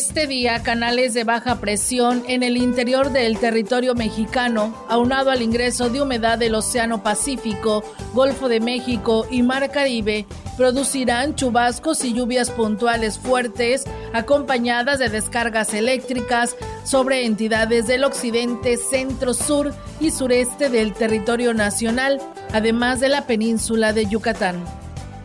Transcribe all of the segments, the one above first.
Este día, canales de baja presión en el interior del territorio mexicano, aunado al ingreso de humedad del Océano Pacífico, Golfo de México y Mar Caribe, producirán chubascos y lluvias puntuales fuertes, acompañadas de descargas eléctricas sobre entidades del occidente, centro, sur y sureste del territorio nacional, además de la península de Yucatán.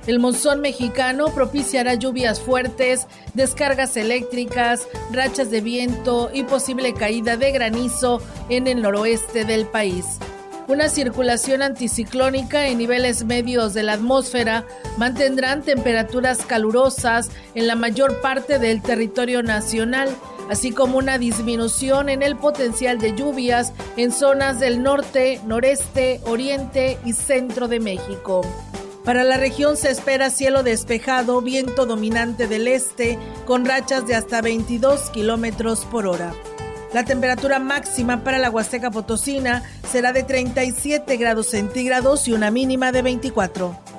El monzón mexicano propiciará lluvias fuertes, descargas eléctricas, rachas de viento y posible caída de granizo en el noroeste del país. Una circulación anticiclónica en niveles medios de la atmósfera mantendrán temperaturas calurosas en la mayor parte del territorio nacional, así como una disminución en el potencial de lluvias en zonas del norte, noreste, oriente y centro de México. Para la región se espera cielo despejado, viento dominante del este, con rachas de hasta 22 kilómetros por hora. La temperatura máxima para la Huasteca Potosina será de 37 grados centígrados y una mínima de 24.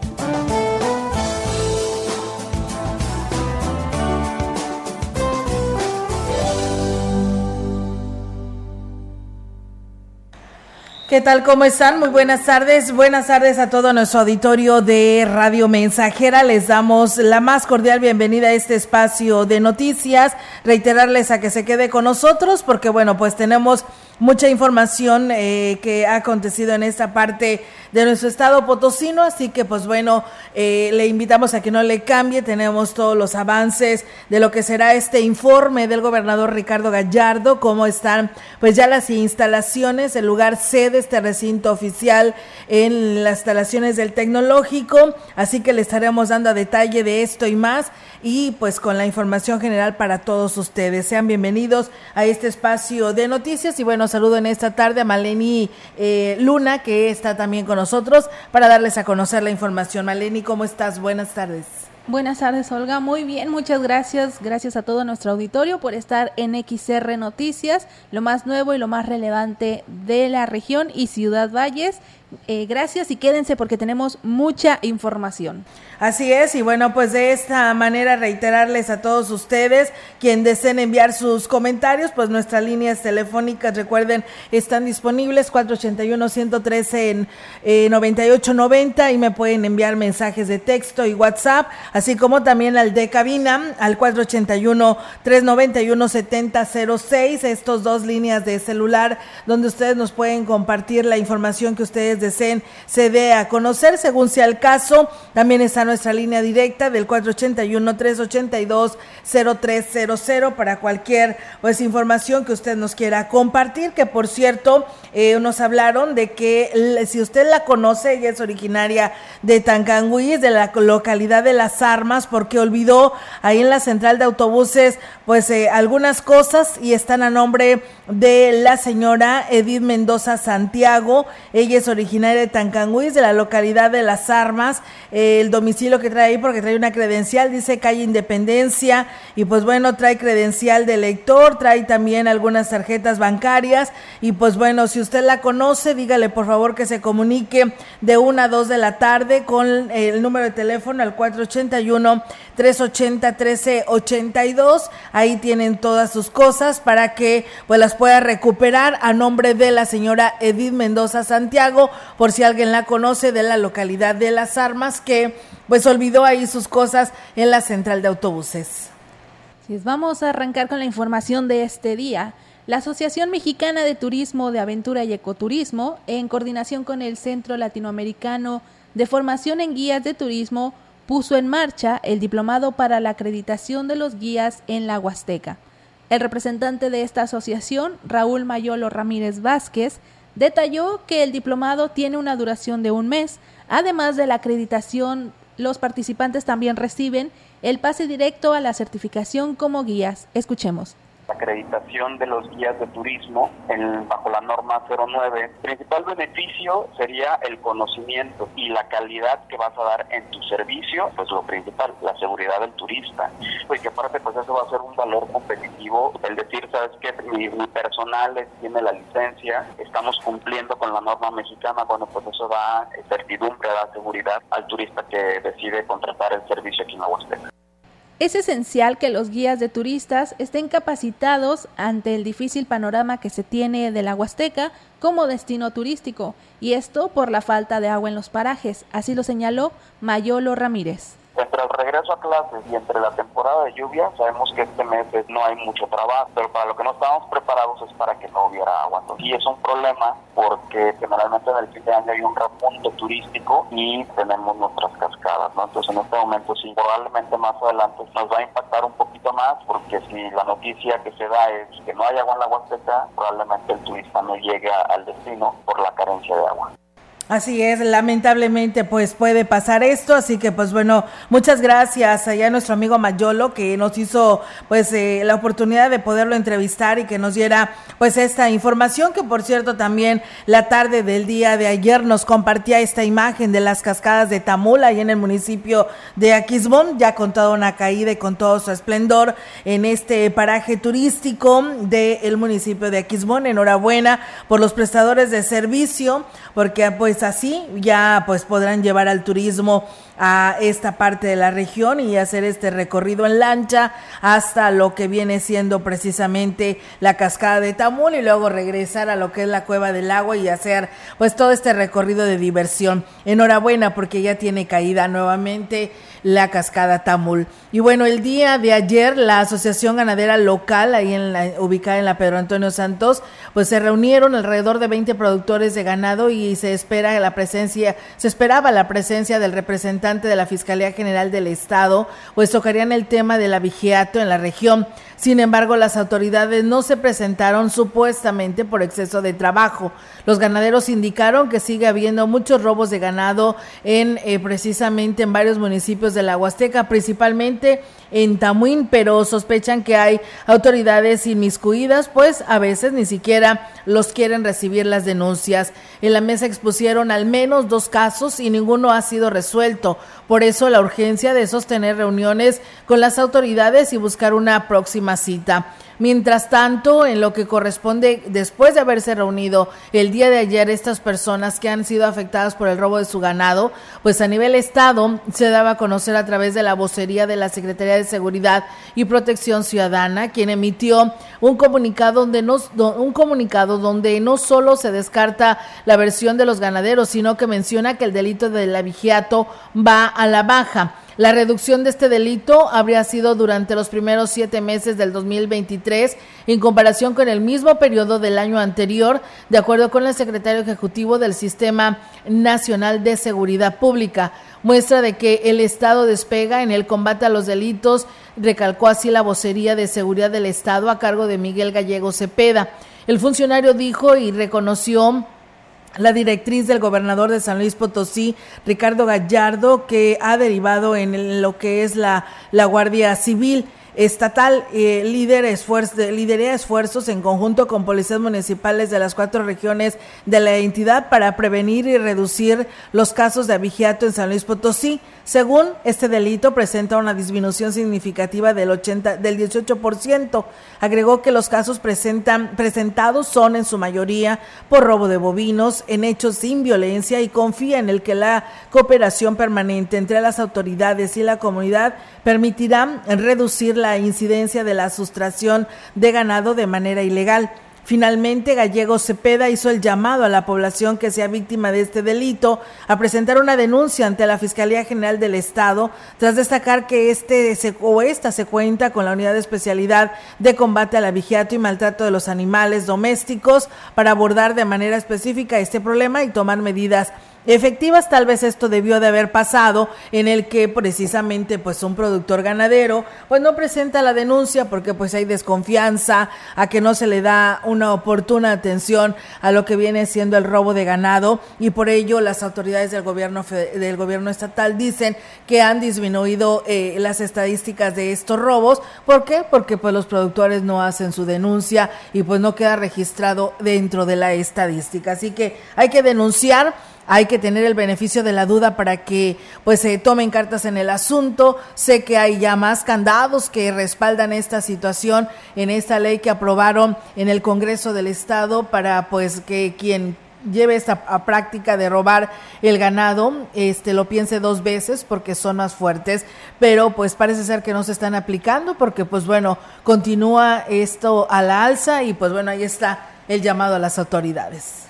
¿Qué tal? ¿Cómo están? Muy buenas tardes. Buenas tardes a todo nuestro auditorio de Radio Mensajera. Les damos la más cordial bienvenida a este espacio de noticias. Reiterarles a que se quede con nosotros porque, bueno, pues tenemos mucha información eh, que ha acontecido en esta parte de nuestro estado potosino, así que pues bueno, eh, le invitamos a que no le cambie, tenemos todos los avances de lo que será este informe del gobernador Ricardo Gallardo, cómo están pues ya las instalaciones, el lugar sede, este recinto oficial en las instalaciones del tecnológico, así que le estaremos dando a detalle de esto y más y pues con la información general para todos ustedes. Sean bienvenidos a este espacio de noticias y bueno, saludo en esta tarde a Maleni eh, Luna que está también con nosotros para darles a conocer la información. Maleni, ¿cómo estás? Buenas tardes. Buenas tardes, Olga. Muy bien, muchas gracias. Gracias a todo nuestro auditorio por estar en XR Noticias, lo más nuevo y lo más relevante de la región y Ciudad Valles. Eh, gracias y quédense porque tenemos mucha información. Así es, y bueno, pues de esta manera reiterarles a todos ustedes, quien deseen enviar sus comentarios, pues nuestras líneas telefónicas, recuerden, están disponibles 481-113 en eh, 9890 y me pueden enviar mensajes de texto y WhatsApp, así como también al de cabina, al 481-391-7006, estos dos líneas de celular donde ustedes nos pueden compartir la información que ustedes deseen se dé a conocer, según sea el caso, también están nuestra línea directa del 481-382-0300 para cualquier pues información que usted nos quiera compartir, que por cierto eh, nos hablaron de que si usted la conoce, ella es originaria de Tancanguis, de la localidad de Las Armas, porque olvidó ahí en la central de autobuses pues eh, algunas cosas y están a nombre de la señora Edith Mendoza Santiago, ella es originaria de Tancanguis, de la localidad de Las Armas, eh, el domicilio lo que trae ahí porque trae una credencial, dice calle Independencia y pues bueno, trae credencial de lector, trae también algunas tarjetas bancarias y pues bueno, si usted la conoce, dígale por favor que se comunique de una a dos de la tarde con el número de teléfono al 481 380 1382. Ahí tienen todas sus cosas para que pues las pueda recuperar a nombre de la señora Edith Mendoza Santiago, por si alguien la conoce de la localidad de Las Armas que pues olvidó ahí sus cosas en la central de autobuses. vamos a arrancar con la información de este día. La Asociación Mexicana de Turismo de Aventura y Ecoturismo, en coordinación con el Centro Latinoamericano de formación en guías de turismo puso en marcha el diplomado para la acreditación de los guías en la Huasteca. El representante de esta asociación, Raúl Mayolo Ramírez Vázquez, detalló que el diplomado tiene una duración de un mes. Además de la acreditación, los participantes también reciben el pase directo a la certificación como guías. Escuchemos acreditación de los guías de turismo en, bajo la norma 09. El principal beneficio sería el conocimiento y la calidad que vas a dar en tu servicio, pues lo principal, la seguridad del turista. Y que aparte pues eso va a ser un valor competitivo, el decir, sabes que mi, personal tiene la licencia, estamos cumpliendo con la norma mexicana, bueno pues eso da certidumbre, da seguridad al turista que decide contratar el servicio aquí en la Huasteca. Es esencial que los guías de turistas estén capacitados ante el difícil panorama que se tiene de la Huasteca como destino turístico, y esto por la falta de agua en los parajes, así lo señaló Mayolo Ramírez entre el regreso a clases y entre la temporada de lluvia, sabemos que este mes no hay mucho trabajo, pero para lo que no estábamos preparados es para que no hubiera agua. Y es un problema porque generalmente en el fin de año hay un repunte turístico y tenemos nuestras cascadas, ¿no? Entonces en este momento sí, probablemente más adelante nos va a impactar un poquito más porque si la noticia que se da es que no hay agua en la Huasteca, probablemente el turista no llegue al destino por la carencia de agua. Así es, lamentablemente pues puede pasar esto, así que pues bueno, muchas gracias allá a nuestro amigo Mayolo que nos hizo pues eh, la oportunidad de poderlo entrevistar y que nos diera pues esta información que por cierto también la tarde del día de ayer nos compartía esta imagen de las cascadas de Tamula y en el municipio de Aquismón, ya con toda una caída y con todo su esplendor en este paraje turístico del municipio de Aquismón. Enhorabuena por los prestadores de servicio porque pues así ya pues podrán llevar al turismo a esta parte de la región y hacer este recorrido en lancha hasta lo que viene siendo precisamente la cascada de Tamul y luego regresar a lo que es la cueva del agua y hacer pues todo este recorrido de diversión. Enhorabuena porque ya tiene caída nuevamente la cascada Tamul. Y bueno, el día de ayer la Asociación Ganadera Local, ahí en la, ubicada en la Pedro Antonio Santos, pues se reunieron alrededor de 20 productores de ganado y se espera la presencia, se esperaba la presencia del representante de la Fiscalía General del Estado, pues tocarían el tema del abigeato en la región. Sin embargo, las autoridades no se presentaron supuestamente por exceso de trabajo. Los ganaderos indicaron que sigue habiendo muchos robos de ganado en eh, precisamente en varios municipios de la Huasteca, principalmente en Tamuín, pero sospechan que hay autoridades inmiscuidas, pues a veces ni siquiera los quieren recibir las denuncias. En la mesa expusieron al menos dos casos y ninguno ha sido resuelto. Por eso la urgencia de sostener reuniones con las autoridades y buscar una próxima cita. Mientras tanto, en lo que corresponde después de haberse reunido el día de ayer estas personas que han sido afectadas por el robo de su ganado, pues a nivel estado se daba a conocer a través de la vocería de la Secretaría de Seguridad y Protección Ciudadana, quien emitió un comunicado donde no, un comunicado donde no solo se descarta la versión de los ganaderos, sino que menciona que el delito del abigeato va a la baja. La reducción de este delito habría sido durante los primeros siete meses del 2023 en comparación con el mismo periodo del año anterior, de acuerdo con el secretario ejecutivo del Sistema Nacional de Seguridad Pública. Muestra de que el Estado despega en el combate a los delitos, recalcó así la vocería de seguridad del Estado a cargo de Miguel Gallego Cepeda. El funcionario dijo y reconoció la directriz del gobernador de San Luis Potosí, Ricardo Gallardo, que ha derivado en lo que es la, la Guardia Civil estatal eh, lidera, esfuerzos en conjunto con policías municipales de las cuatro regiones de la entidad para prevenir y reducir los casos de abigeato en San Luis Potosí. Según este delito, presenta una disminución significativa del, 80, del 18%. Agregó que los casos presentan, presentados son en su mayoría por robo de bovinos en hechos sin violencia y confía en el que la cooperación permanente entre las autoridades y la comunidad permitirá reducir la incidencia de la sustracción de ganado de manera ilegal. Finalmente, Gallego Cepeda hizo el llamado a la población que sea víctima de este delito a presentar una denuncia ante la Fiscalía General del Estado, tras destacar que este o esta se cuenta con la unidad de especialidad de combate al abigeato y maltrato de los animales domésticos para abordar de manera específica este problema y tomar medidas efectivas. Tal vez esto debió de haber pasado en el que precisamente pues un productor ganadero pues no presenta la denuncia porque pues hay desconfianza a que no se le da una oportuna atención a lo que viene siendo el robo de ganado y por ello las autoridades del gobierno del gobierno estatal dicen que han disminuido eh, las estadísticas de estos robos. ¿Por qué? Porque pues los productores no hacen su denuncia y pues no queda registrado dentro de la estadística. Así que hay que denunciar hay que tener el beneficio de la duda para que pues se tomen cartas en el asunto. Sé que hay ya más candados que respaldan esta situación en esta ley que aprobaron en el Congreso del Estado para pues que quien lleve esta práctica de robar el ganado, este lo piense dos veces porque son más fuertes, pero pues parece ser que no se están aplicando porque pues bueno, continúa esto a la alza y pues bueno, ahí está el llamado a las autoridades.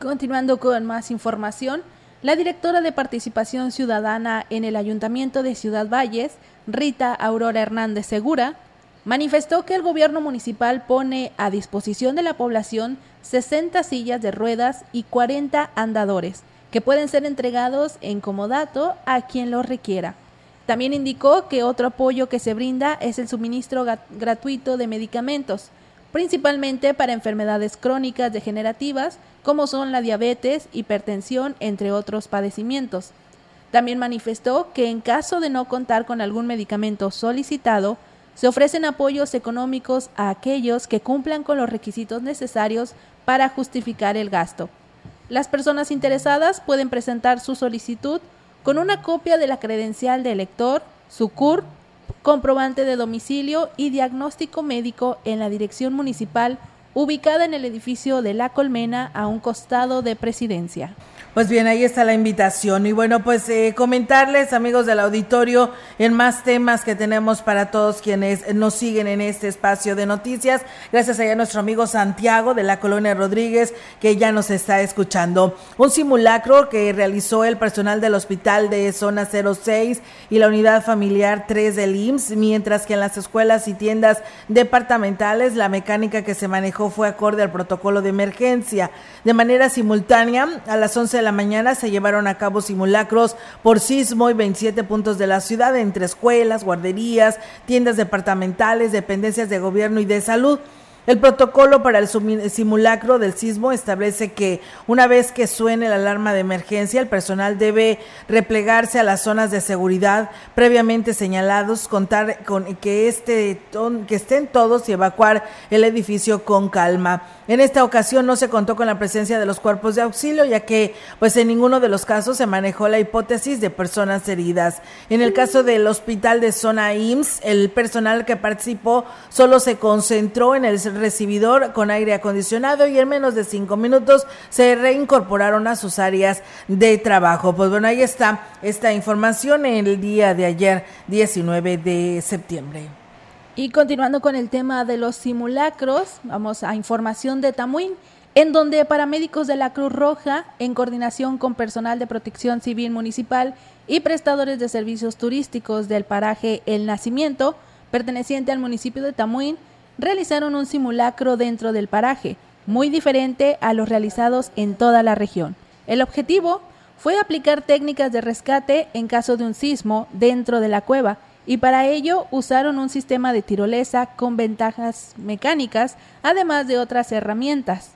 Continuando con más información, la directora de Participación Ciudadana en el Ayuntamiento de Ciudad Valles, Rita Aurora Hernández Segura, manifestó que el gobierno municipal pone a disposición de la población 60 sillas de ruedas y 40 andadores, que pueden ser entregados en comodato a quien lo requiera. También indicó que otro apoyo que se brinda es el suministro gratuito de medicamentos, principalmente para enfermedades crónicas degenerativas como son la diabetes, hipertensión, entre otros padecimientos. También manifestó que en caso de no contar con algún medicamento solicitado, se ofrecen apoyos económicos a aquellos que cumplan con los requisitos necesarios para justificar el gasto. Las personas interesadas pueden presentar su solicitud con una copia de la credencial de elector, su CUR, comprobante de domicilio y diagnóstico médico en la Dirección Municipal ubicada en el edificio de La Colmena a un costado de Presidencia. Pues bien, ahí está la invitación. Y bueno, pues eh, comentarles, amigos del auditorio, en más temas que tenemos para todos quienes nos siguen en este espacio de noticias. Gracias a nuestro amigo Santiago de la Colonia Rodríguez, que ya nos está escuchando. Un simulacro que realizó el personal del hospital de zona 06 y la unidad familiar 3 del IMSS, mientras que en las escuelas y tiendas departamentales la mecánica que se manejó fue acorde al protocolo de emergencia. De manera simultánea, a las 11 de la mañana se llevaron a cabo simulacros por sismo y 27 puntos de la ciudad entre escuelas, guarderías, tiendas departamentales, dependencias de gobierno y de salud. El protocolo para el simulacro del sismo establece que una vez que suene la alarma de emergencia, el personal debe replegarse a las zonas de seguridad previamente señalados, contar con que, este, que estén todos y evacuar el edificio con calma. En esta ocasión no se contó con la presencia de los cuerpos de auxilio, ya que pues en ninguno de los casos se manejó la hipótesis de personas heridas. En el caso del hospital de zona IMSS, el personal que participó solo se concentró en el recibidor con aire acondicionado y en menos de cinco minutos se reincorporaron a sus áreas de trabajo. Pues bueno, ahí está esta información en el día de ayer, 19 de septiembre. Y continuando con el tema de los simulacros, vamos a información de Tamuín, en donde paramédicos de la Cruz Roja, en coordinación con personal de protección civil municipal y prestadores de servicios turísticos del paraje El Nacimiento, perteneciente al municipio de Tamuín, realizaron un simulacro dentro del paraje, muy diferente a los realizados en toda la región. El objetivo fue aplicar técnicas de rescate en caso de un sismo dentro de la cueva y para ello usaron un sistema de tirolesa con ventajas mecánicas, además de otras herramientas.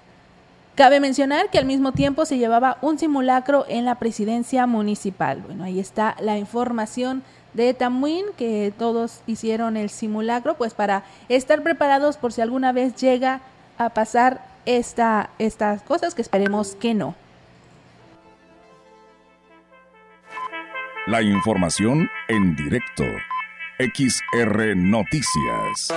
Cabe mencionar que al mismo tiempo se llevaba un simulacro en la presidencia municipal. Bueno, ahí está la información de Tamuín, que todos hicieron el simulacro, pues para estar preparados por si alguna vez llega a pasar esta, estas cosas, que esperemos que no. La información en directo. XR Noticias.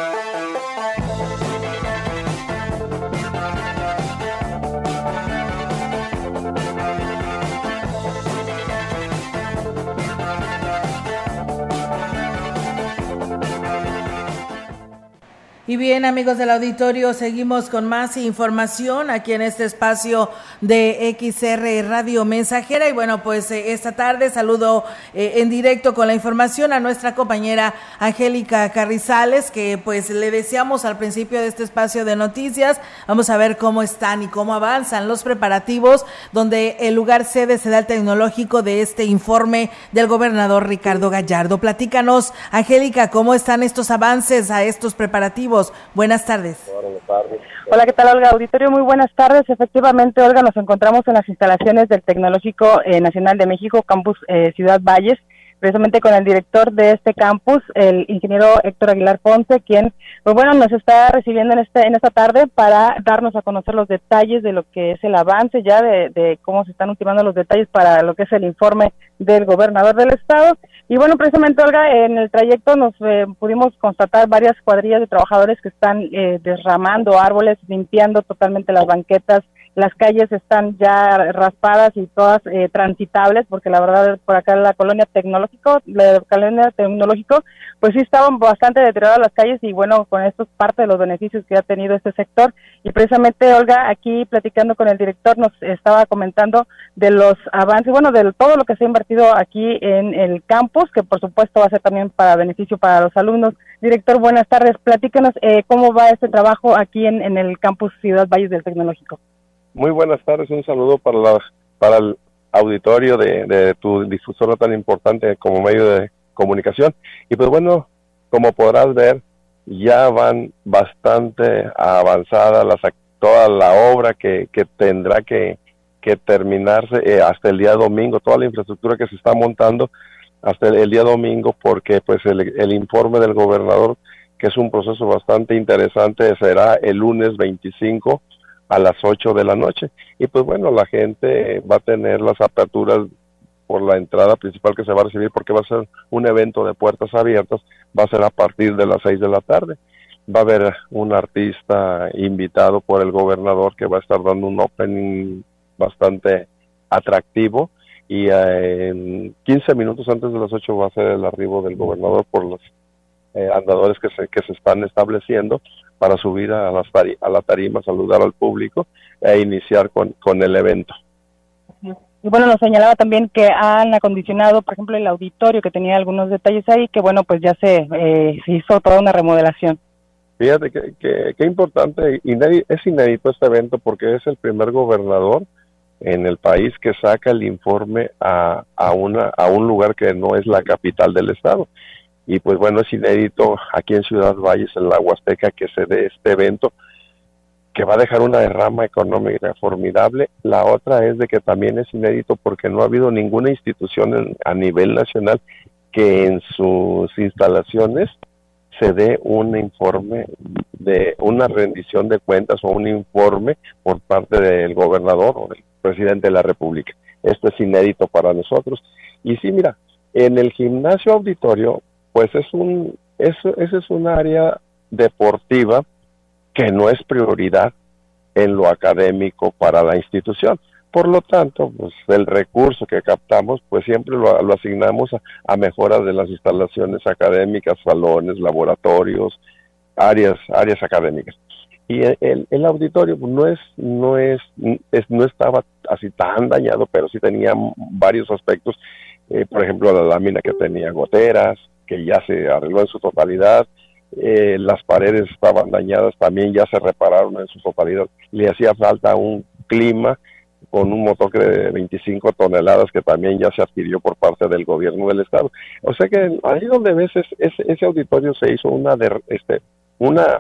Y bien, amigos del auditorio, seguimos con más información aquí en este espacio de XR Radio Mensajera. Y bueno, pues eh, esta tarde saludo eh, en directo con la información a nuestra compañera Angélica Carrizales, que pues le deseamos al principio de este espacio de noticias. Vamos a ver cómo están y cómo avanzan los preparativos, donde el lugar sede será el tecnológico de este informe del gobernador Ricardo Gallardo. Platícanos, Angélica, cómo están estos avances a estos preparativos Buenas tardes. Hola, ¿qué tal, Olga? Auditorio, muy buenas tardes. Efectivamente, Olga, nos encontramos en las instalaciones del Tecnológico eh, Nacional de México, Campus eh, Ciudad Valles, precisamente con el director de este campus, el ingeniero Héctor Aguilar Ponce, quien, pues bueno, nos está recibiendo en, este, en esta tarde para darnos a conocer los detalles de lo que es el avance ya, de, de cómo se están ultimando los detalles para lo que es el informe del gobernador del estado y bueno, precisamente, Olga, en el trayecto nos eh, pudimos constatar varias cuadrillas de trabajadores que están eh, derramando árboles, limpiando totalmente las banquetas. Las calles están ya raspadas y todas eh, transitables, porque la verdad, por acá la colonia tecnológico, la colonia tecnológico, pues sí estaban bastante deterioradas las calles y bueno, con esto es parte de los beneficios que ha tenido este sector. Y precisamente, Olga, aquí platicando con el director, nos estaba comentando de los avances, bueno, de todo lo que se ha invertido aquí en el campo que por supuesto va a ser también para beneficio para los alumnos. Director, buenas tardes. Platícanos eh, cómo va este trabajo aquí en, en, el campus Ciudad Valles del Tecnológico. Muy buenas tardes, un saludo para, la, para el auditorio de, de tu difusora tan importante como medio de comunicación. Y pues bueno, como podrás ver, ya van bastante avanzada las, toda la obra que, tendrá que, terminarse eh, hasta el día domingo, toda la infraestructura que se está montando hasta el, día domingo porque pues el, informe del gobernador, que es un proceso bastante interesante, será el lunes 25 a las 8 de la noche. Y pues bueno, la gente va a tener las aperturas por la entrada principal que se va a recibir porque va a ser un evento de puertas abiertas, va a ser a partir de las 6 de la tarde. Va a haber un artista invitado por el gobernador que va a estar dando un opening bastante atractivo y eh, en 15 minutos antes de las 8 va a ser el arribo del gobernador por los eh, andadores que se, que se están estableciendo para subir a, las a la tarima, saludar al público e iniciar con, con el evento. Y bueno, nos señalaba también que han acondicionado, por ejemplo, el auditorio, que tenía algunos detalles ahí, que bueno, pues ya se, eh, se hizo toda una remodelación. Fíjate que, que, que importante, es inédito este evento porque es el primer gobernador en el país que saca el informe a, a, una, a un lugar que no es la capital del estado. Y pues bueno, es inédito aquí en Ciudad Valles, en la Huasteca, que se dé este evento que va a dejar una derrama económica formidable. La otra es de que también es inédito porque no ha habido ninguna institución a nivel nacional que en sus instalaciones se dé un informe de una rendición de cuentas o un informe por parte del gobernador o del presidente de la República. Esto es inédito para nosotros. Y sí, mira, en el gimnasio auditorio, pues es un, ese es un área deportiva que no es prioridad en lo académico para la institución. Por lo tanto, pues el recurso que captamos, pues siempre lo, asignamos a, a mejoras de las instalaciones académicas, salones, laboratorios, áreas, áreas académicas y el, el, auditorio no es no es, no estaba así tan dañado pero sí tenía varios aspectos eh, por ejemplo la lámina que tenía goteras que ya se arregló en su totalidad eh, las paredes estaban dañadas también ya se repararon en su totalidad le hacía falta un clima con un motor de 25 toneladas que también ya se adquirió por parte del gobierno del estado. O sea que ahí donde ves ese, ese auditorio se hizo una de, este una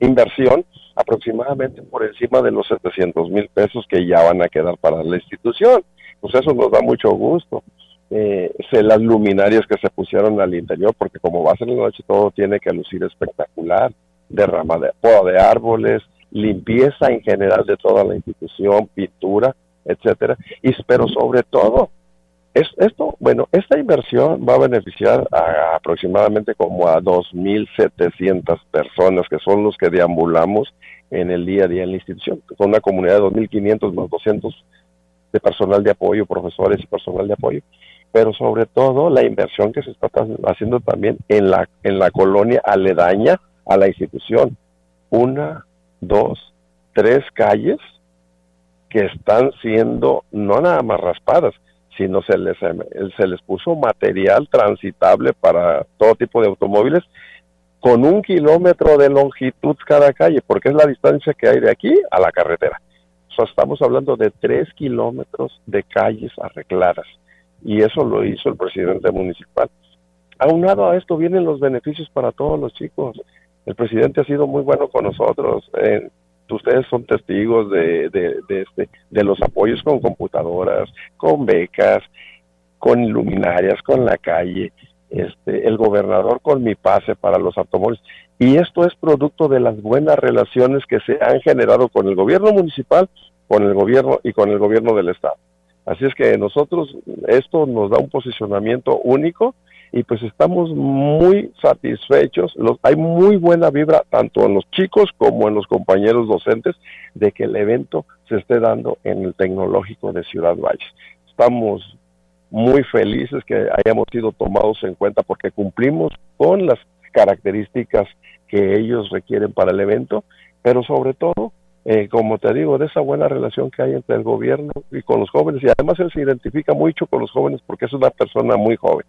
inversión aproximadamente por encima de los 700 mil pesos que ya van a quedar para la institución. Pues eso nos da mucho gusto. Eh, las luminarias que se pusieron al interior, porque como va a ser la noche todo tiene que lucir espectacular, derrama de poda de árboles, limpieza en general de toda la institución, pintura, etcétera, y pero sobre todo es, esto, bueno, esta inversión va a beneficiar a, aproximadamente como a 2.700 personas que son los que deambulamos en el día a día en la institución. Son una comunidad de 2.500 más 200 de personal de apoyo, profesores y personal de apoyo, pero sobre todo la inversión que se está haciendo también en la, en la colonia aledaña a la institución, una, dos, tres calles que están siendo no nada más raspadas, sino se les, se les puso material transitable para todo tipo de automóviles con un kilómetro de longitud cada calle, porque es la distancia que hay de aquí a la carretera. O sea, estamos hablando de tres kilómetros de calles arregladas. Y eso lo hizo el presidente municipal. Aunado a esto vienen los beneficios para todos los chicos. El presidente ha sido muy bueno con nosotros. Eh, ustedes son testigos de, de, este, de los apoyos con computadoras, con becas, con luminarias, con la calle, este, el gobernador con mi pase para los automóviles. Y esto es producto de las buenas relaciones que se han generado con el gobierno municipal, con el gobierno y con el gobierno del estado. Así es que nosotros, esto nos da un posicionamiento único y pues estamos muy satisfechos. hay muy buena vibra tanto en los chicos como en los compañeros docentes de que el evento se esté dando en el tecnológico de Ciudad Valles. Estamos muy felices que hayamos sido tomados en cuenta porque cumplimos con las características que ellos requieren para el evento, pero sobre todo, eh, como te digo, de esa buena relación que hay entre el gobierno y con los jóvenes, y además él se identifica mucho con los jóvenes porque es una persona muy joven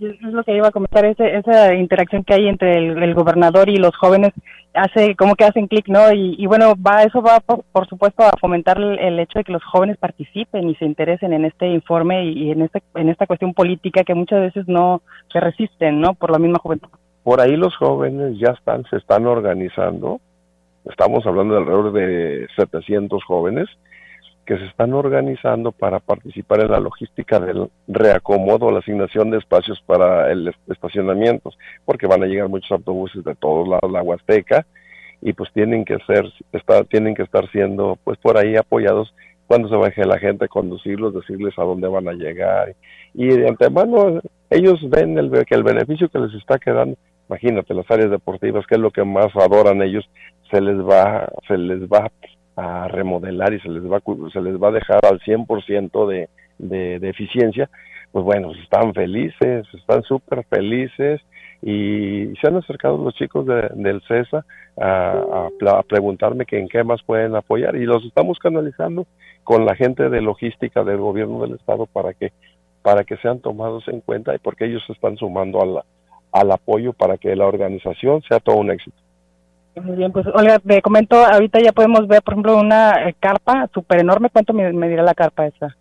es lo que iba a comentar, esa interacción que hay entre el, gobernador y los jóvenes hace como que hacen clic, ¿no? Y, bueno, va eso va por, supuesto a fomentar el, hecho de que los jóvenes participen y se interesen en este informe y, en este en esta cuestión política que muchas veces no se resisten, ¿no? Por la misma juventud. Por ahí los jóvenes ya están se están organizando. Estamos hablando de alrededor de 700 jóvenes que se están organizando para participar en la logística del reacomodo, la asignación de espacios para el estacionamiento, porque van a llegar muchos autobuses de todos lados la Huasteca y pues tienen que ser, está, tienen que estar siendo pues por ahí apoyados cuando se baje la gente, conducirlos, decirles a dónde van a llegar. Y de antemano ellos ven que el beneficio que les está quedando, imagínate las áreas deportivas, que es lo que más adoran ellos, se les va, se les va a remodelar y se les va, se les va a dejar al 100% de, de, de eficiencia, pues bueno, están felices, están súper felices y se han acercado los chicos del CESA a, a, preguntarme que en qué más pueden apoyar y los estamos canalizando con la gente de logística del gobierno del estado para que para que sean tomados en cuenta y porque ellos se están sumando al, al apoyo para que la organización sea todo un éxito. Muy bien, pues Olga, te comento, ahorita ya podemos ver, por ejemplo, una eh, carpa súper enorme. ¿Cuánto me, dirá la carpa esa?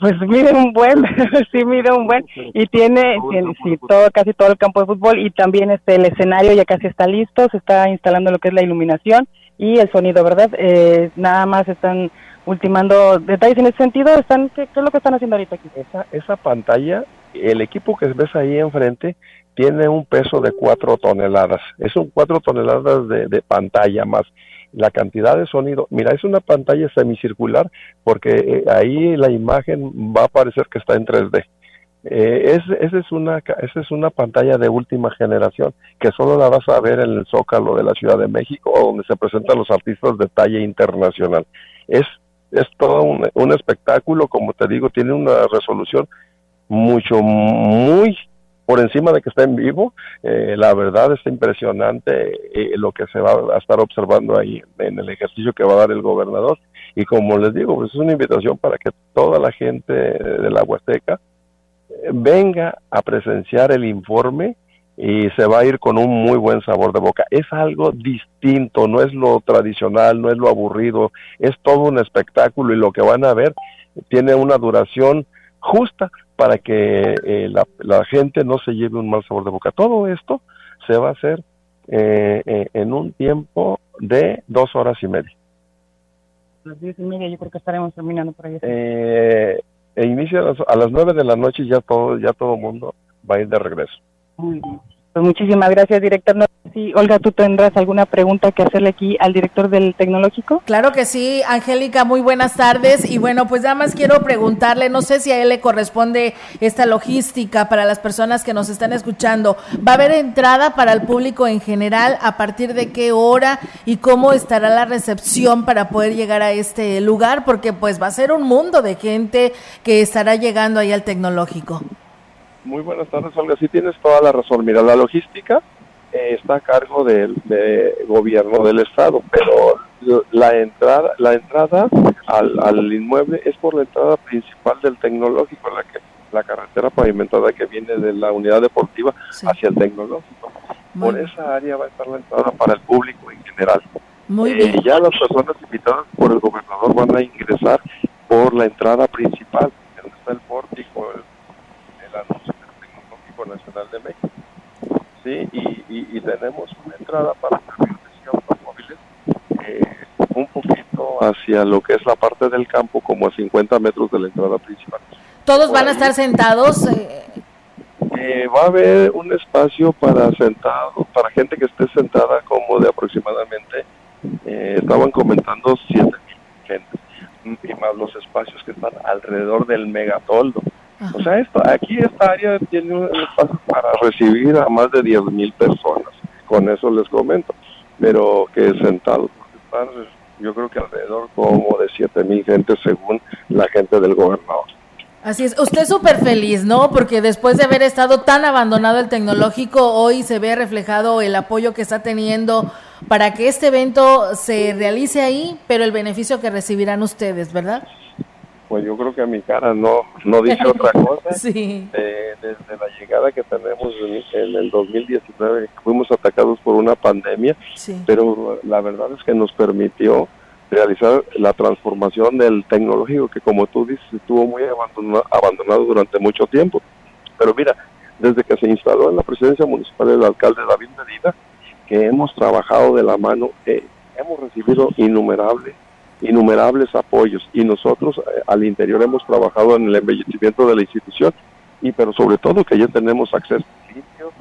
Pues mide un buen, sí mide un buen y tiene, sí, todo, casi todo el campo de fútbol y también este el escenario ya casi está listo, se está instalando lo que es la iluminación y el sonido, ¿verdad? Eh, nada más están ultimando detalles en ese sentido. Están, ¿qué, es lo que están haciendo ahorita aquí? Esa, esa pantalla, el equipo que ves ahí enfrente tiene un peso de cuatro toneladas. Es un cuatro toneladas de, pantalla más la cantidad de sonido. Mira, es una pantalla semicircular porque eh, ahí la imagen va a parecer que está en 3D. Eh, es, esa, es una, es una pantalla de última generación que solo la vas a ver en el Zócalo de la Ciudad de México donde se presentan los artistas de talla internacional. Es, es todo un, un espectáculo, como te digo, tiene una resolución mucho, muy por encima de que está en vivo, eh, la verdad está impresionante eh, lo que se va a estar observando ahí en el ejercicio que va a dar el gobernador. Y como les digo, pues es una invitación para que toda la gente de la Huasteca eh, venga a presenciar el informe y se va a ir con un muy buen sabor de boca. Es algo distinto, no es lo tradicional, no es lo aburrido, es todo un espectáculo y lo que van a ver tiene una duración justa para que eh, la, gente no se lleve un mal sabor de boca. Todo esto se va a hacer eh, eh, en un tiempo de dos horas y media. Las diez y media yo creo que estaremos terminando por ahí. e inicia a las, nueve de la noche y ya todo, ya todo mundo va a ir de regreso. Muy bien. Pues muchísimas gracias, director. Sí, Olga, ¿tú tendrás alguna pregunta que hacerle aquí al director del tecnológico? Claro que sí, Angélica, muy buenas tardes. Y bueno, pues nada más quiero preguntarle, no sé si a él le corresponde esta logística para las personas que nos están escuchando. ¿Va a haber entrada para el público en general? ¿A partir de qué hora? ¿Y cómo estará la recepción para poder llegar a este lugar? Porque pues va a ser un mundo de gente que estará llegando ahí al tecnológico. Muy buenas tardes, Olga. Sí tienes toda la razón. Mira, la logística eh, está a cargo del gobierno del estado, pero la entrada, la entrada al, al, inmueble es por la entrada principal del tecnológico, la que la carretera pavimentada que viene de la unidad deportiva hacia el tecnológico. por esa área va a estar la entrada para el público en general. Muy eh, bien. Ya las personas invitadas por el gobernador van a ingresar por la entrada principal, donde está el pórtico, el, anuncio del Tecnológico Nacional de México. Sí, y, y, tenemos una entrada para camiones y automóviles eh, un poquito hacia lo que es la parte del campo, como a 50 metros de la entrada principal. ¿Todos van a estar sentados? Eh, va a haber un espacio para sentados, para gente que esté sentada como de aproximadamente, eh, estaban comentando 7 mil gente, y más los espacios que están alrededor del megatoldo. O sea, esto, aquí esta área tiene un espacio para recibir a más de 10 mil personas, con eso les comento, pero que sentados, están, yo creo que alrededor como de 7 mil gente según la gente del gobernador. Así es, usted súper feliz, ¿no? Porque después de haber estado tan abandonado el tecnológico, hoy se ve reflejado el apoyo que está teniendo para que este evento se realice ahí, pero el beneficio que recibirán ustedes, ¿verdad? Pues yo creo que a mi cara no, no dice otra cosa. sí. desde la llegada que tenemos en, el 2019, fuimos atacados por una pandemia, sí. pero la verdad es que nos permitió realizar la transformación del tecnológico que como tú dices estuvo muy abandonado, durante mucho tiempo. Pero mira, desde que se instaló en la presidencia municipal el alcalde David Medina, que hemos trabajado de la mano, eh, hemos recibido innumerables, innumerables apoyos y nosotros eh, al interior hemos trabajado en el embellecimiento de la institución y pero sobre todo que ya tenemos acceso limpios,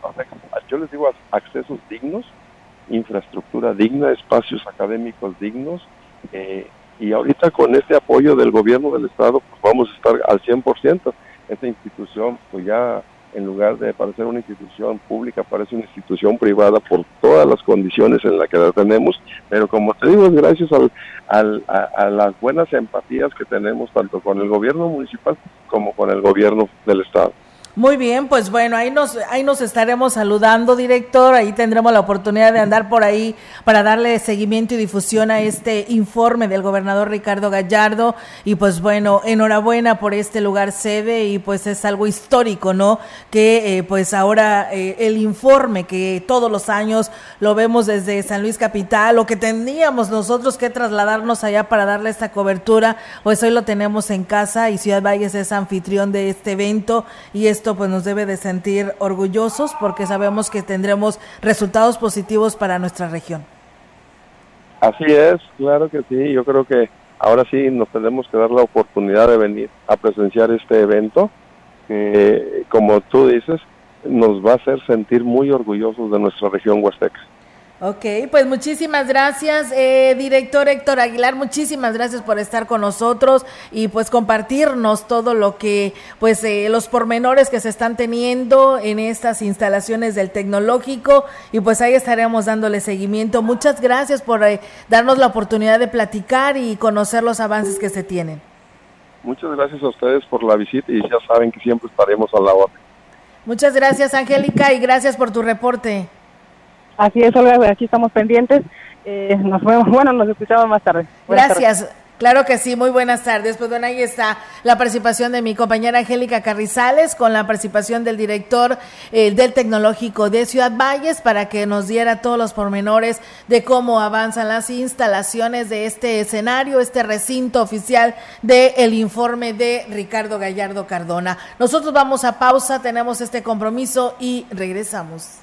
yo les digo accesos dignos, infraestructura digna, espacios académicos dignos, eh, y ahorita con este apoyo del gobierno del estado, pues vamos a estar al 100%. Esta institución, pues ya en lugar de parecer una institución pública, parece una institución privada por todas las condiciones en las que la tenemos, pero como te digo, es gracias al, a, las buenas empatías que tenemos tanto con el gobierno municipal como con el gobierno del Estado. Muy bien, pues bueno, ahí nos, ahí nos estaremos saludando, director. Ahí tendremos la oportunidad de andar por ahí para darle seguimiento y difusión a este informe del gobernador Ricardo Gallardo. Y pues bueno, enhorabuena por este lugar sede y pues es algo histórico, ¿no? Que eh, pues ahora eh, el informe que todos los años lo vemos desde San Luis Capital o que teníamos nosotros que trasladarnos allá para darle esta cobertura, pues hoy lo tenemos en casa y Ciudad Valles es anfitrión de este evento y es esto pues nos debe de sentir orgullosos porque sabemos que tendremos resultados positivos para nuestra región. Así es, claro que sí, yo creo que ahora sí nos tenemos que dar la oportunidad de venir a presenciar este evento que como tú dices nos va a hacer sentir muy orgullosos de nuestra región huasteca. Ok, pues muchísimas gracias, eh, director Héctor Aguilar, muchísimas gracias por estar con nosotros y pues compartirnos todo lo que, pues eh, los pormenores que se están teniendo en estas instalaciones del tecnológico y pues ahí estaremos dándole seguimiento. Muchas gracias por eh, darnos la oportunidad de platicar y conocer los avances que se tienen. Muchas gracias a ustedes por la visita y ya saben que siempre estaremos a la orden. Muchas gracias, Angélica, y gracias por tu reporte. Así es, Olga, aquí estamos pendientes. Eh, nos vemos, bueno, nos escuchamos más tarde. Gracias. Claro que sí, muy buenas tardes. Pues bueno, ahí está la participación de mi compañera Angélica Carrizales con la participación del director eh, del Tecnológico de Ciudad Valles para que nos diera todos los pormenores de cómo avanzan las instalaciones de este escenario, este recinto oficial del informe de Ricardo Gallardo Cardona. Nosotros vamos a pausa, tenemos este compromiso y regresamos.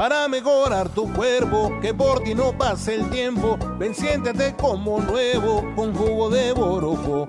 para mejorar tu cuerpo, que por ti no pase el tiempo. Ven, siéntete como nuevo con jugo de borojo.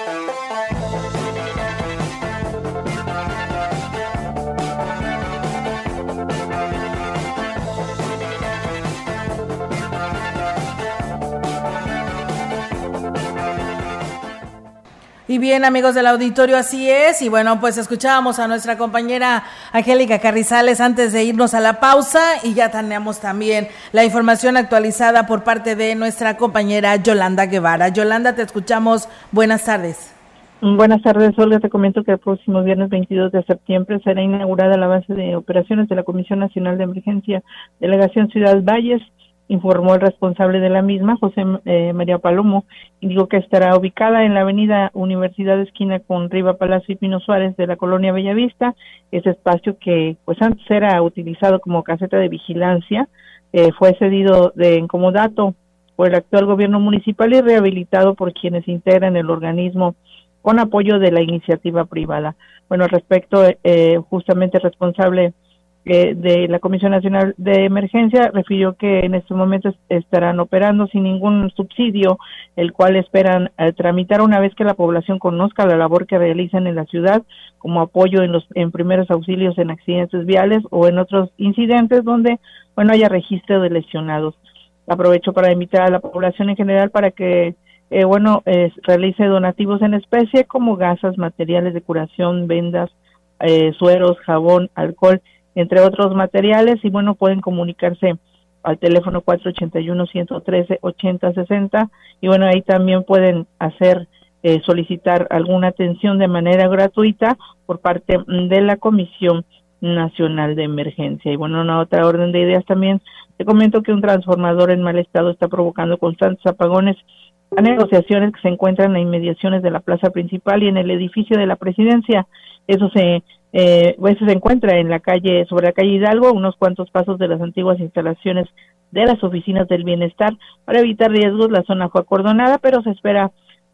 Y bien, amigos del auditorio, así es. Y bueno, pues escuchábamos a nuestra compañera Angélica Carrizales antes de irnos a la pausa y ya tenemos también la información actualizada por parte de nuestra compañera Yolanda Guevara. Yolanda, te escuchamos. Buenas tardes. Buenas tardes, Olga. Te comento que el próximo viernes 22 de septiembre será inaugurada la base de operaciones de la Comisión Nacional de Emergencia Delegación Ciudad Valles informó el responsable de la misma, José eh, María Palomo, dijo que estará ubicada en la avenida Universidad esquina con Riva Palacio y Pino Suárez de la colonia Bellavista, ese espacio que pues antes era utilizado como caseta de vigilancia, eh, fue cedido de incomodato por el actual gobierno municipal y rehabilitado por quienes integran el organismo con apoyo de la iniciativa privada. Bueno, respecto, eh, justamente responsable eh, de la Comisión Nacional de Emergencia refirió que en estos momentos estarán operando sin ningún subsidio, el cual esperan eh, tramitar una vez que la población conozca la labor que realizan en la ciudad como apoyo en los en primeros auxilios en accidentes viales o en otros incidentes donde bueno haya registro de lesionados. Aprovecho para invitar a la población en general para que eh, bueno realice donativos en especie como gasas, materiales de curación, vendas, sueros, jabón, alcohol entre otros materiales y bueno, pueden comunicarse al teléfono 481-113-8060 y bueno, ahí también pueden hacer, eh, solicitar alguna atención de manera gratuita por parte de la Comisión Nacional de Emergencia. Y bueno, una otra orden de ideas también, te comento que un transformador en mal estado está provocando constantes apagones a negociaciones que se encuentran en inmediaciones de la plaza principal y en el edificio de la presidencia. Eso se eh, pues se encuentra en la calle, sobre la calle Hidalgo, unos cuantos pasos de las antiguas instalaciones de las oficinas del bienestar. Para evitar riesgos, la zona fue acordonada, pero se espera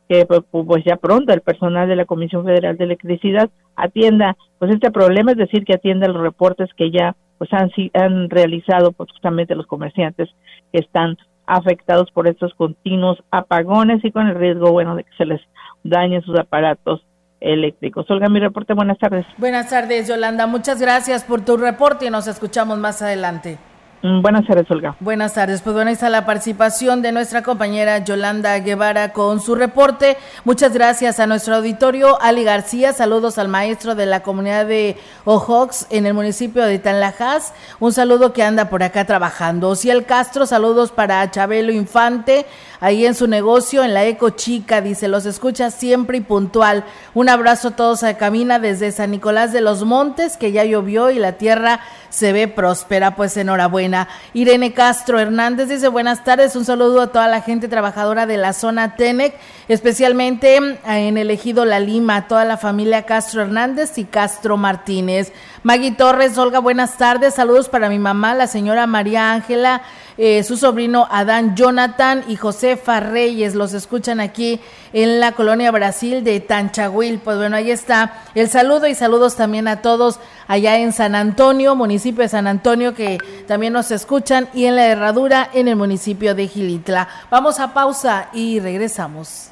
que pues, pues ya pronto el personal de la Comisión Federal de Electricidad atienda pues este problema, es decir, que atienda los reportes que ya pues han, han realizado pues, justamente los comerciantes que están afectados por estos continuos apagones y con el riesgo bueno de que se les dañen sus aparatos eléctricos. Olga, mi reporte, buenas tardes. Buenas tardes, Yolanda. Muchas gracias por tu reporte y nos escuchamos más adelante. Mm, buenas tardes, Olga. Buenas tardes. Pues bueno, ahí está la participación de nuestra compañera Yolanda Guevara con su reporte. Muchas gracias a nuestro auditorio. Ali García, saludos al maestro de la comunidad de Ojox en el municipio de Tanlajas. Un saludo que anda por acá trabajando. Ociel Castro, saludos para Chabelo Infante, ahí en su negocio, en la Eco Chica, dice, los escucha siempre y puntual. Un abrazo a todos a Camina desde San Nicolás de los Montes, que ya llovió y la tierra se ve próspera, pues enhorabuena. Irene Castro Hernández dice, buenas tardes, un saludo a toda la gente trabajadora de la zona Tenec, especialmente en el ejido La Lima, toda la familia Castro Hernández y Castro Martínez. Maggie Torres, Olga, buenas tardes, saludos para mi mamá, la señora María Ángela eh, su sobrino Adán Jonathan y Josefa Reyes. Los escuchan aquí en la colonia Brasil de Tanchahuil. Pues bueno, ahí está el saludo y saludos también a todos allá en San Antonio, municipio de San Antonio, que también nos escuchan, y en la Herradura, en el municipio de Gilitla. Vamos a pausa y regresamos.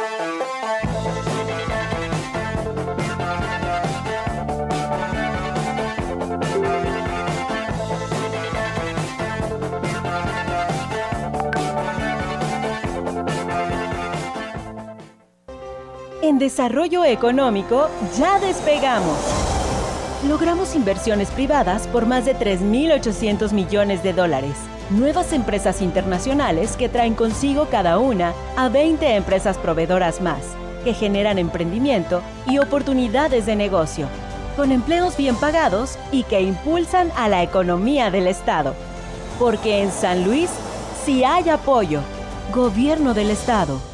En desarrollo económico ya despegamos. Logramos inversiones privadas por más de 3.800 millones de dólares. Nuevas empresas internacionales que traen consigo cada una a 20 empresas proveedoras más, que generan emprendimiento y oportunidades de negocio, con empleos bien pagados y que impulsan a la economía del Estado. Porque en San Luis sí hay apoyo. Gobierno del Estado.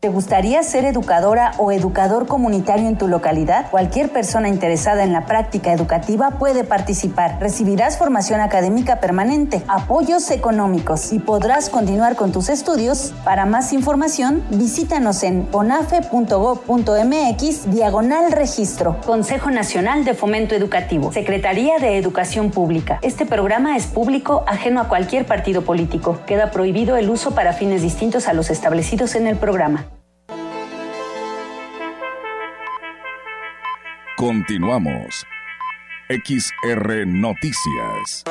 ¿Te gustaría ser educadora o educador comunitario en tu localidad? Cualquier persona interesada en la práctica educativa puede participar. Recibirás formación académica permanente, apoyos económicos y podrás continuar con tus estudios. Para más información, visítanos en onafe.gov.mx diagonal registro. Consejo Nacional de Fomento Educativo. Secretaría de Educación Pública. Este programa es público, ajeno a cualquier partido político. Queda prohibido el uso para fines distintos a los establecidos en el programa. Continuamos. XR Noticias.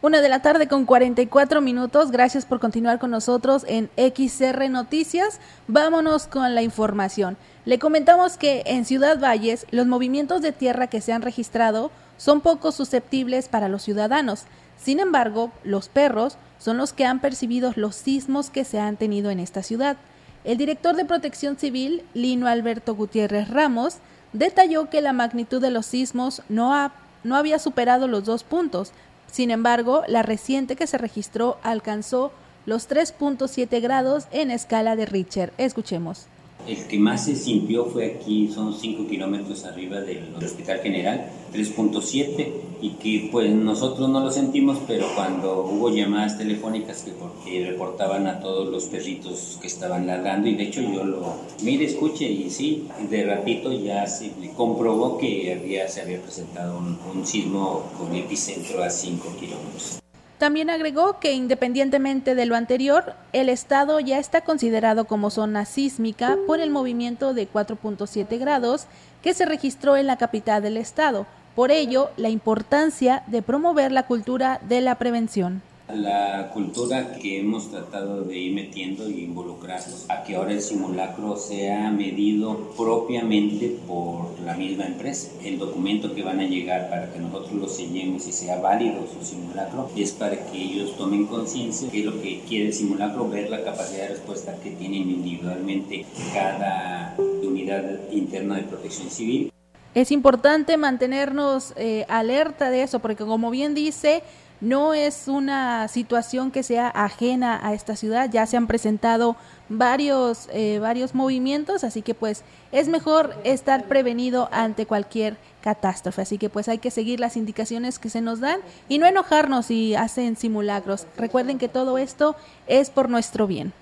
Una de la tarde con 44 minutos. Gracias por continuar con nosotros en XR Noticias. Vámonos con la información. Le comentamos que en Ciudad Valles los movimientos de tierra que se han registrado son poco susceptibles para los ciudadanos. Sin embargo, los perros son los que han percibido los sismos que se han tenido en esta ciudad. El director de Protección Civil, Lino Alberto Gutiérrez Ramos, detalló que la magnitud de los sismos no, ha, no había superado los dos puntos, sin embargo, la reciente que se registró alcanzó los 3.7 grados en escala de Richter. Escuchemos. El que más se sintió fue aquí, son 5 kilómetros arriba del Hospital General, 3.7, y que pues nosotros no lo sentimos, pero cuando hubo llamadas telefónicas que porque reportaban a todos los perritos que estaban ladrando, y de hecho yo lo, mire, escuche, y sí, de ratito ya se comprobó que había, se había presentado un, un sismo con epicentro a 5 kilómetros. También agregó que independientemente de lo anterior, el estado ya está considerado como zona sísmica por el movimiento de 4.7 grados que se registró en la capital del estado. Por ello, la importancia de promover la cultura de la prevención la cultura que hemos tratado de ir metiendo e involucrarnos a que ahora el simulacro sea medido propiamente por la misma empresa. El documento que van a llegar para que nosotros lo sellemos y sea válido su simulacro es para que ellos tomen conciencia de lo que quiere el simulacro, ver la capacidad de respuesta que tienen individualmente cada unidad interna de protección civil. Es importante mantenernos eh, alerta de eso, porque como bien dice, no es una situación que sea ajena a esta ciudad, ya se han presentado varios, eh, varios movimientos, así que pues es mejor estar prevenido ante cualquier catástrofe, así que pues hay que seguir las indicaciones que se nos dan y no enojarnos si hacen simulacros. Recuerden que todo esto es por nuestro bien.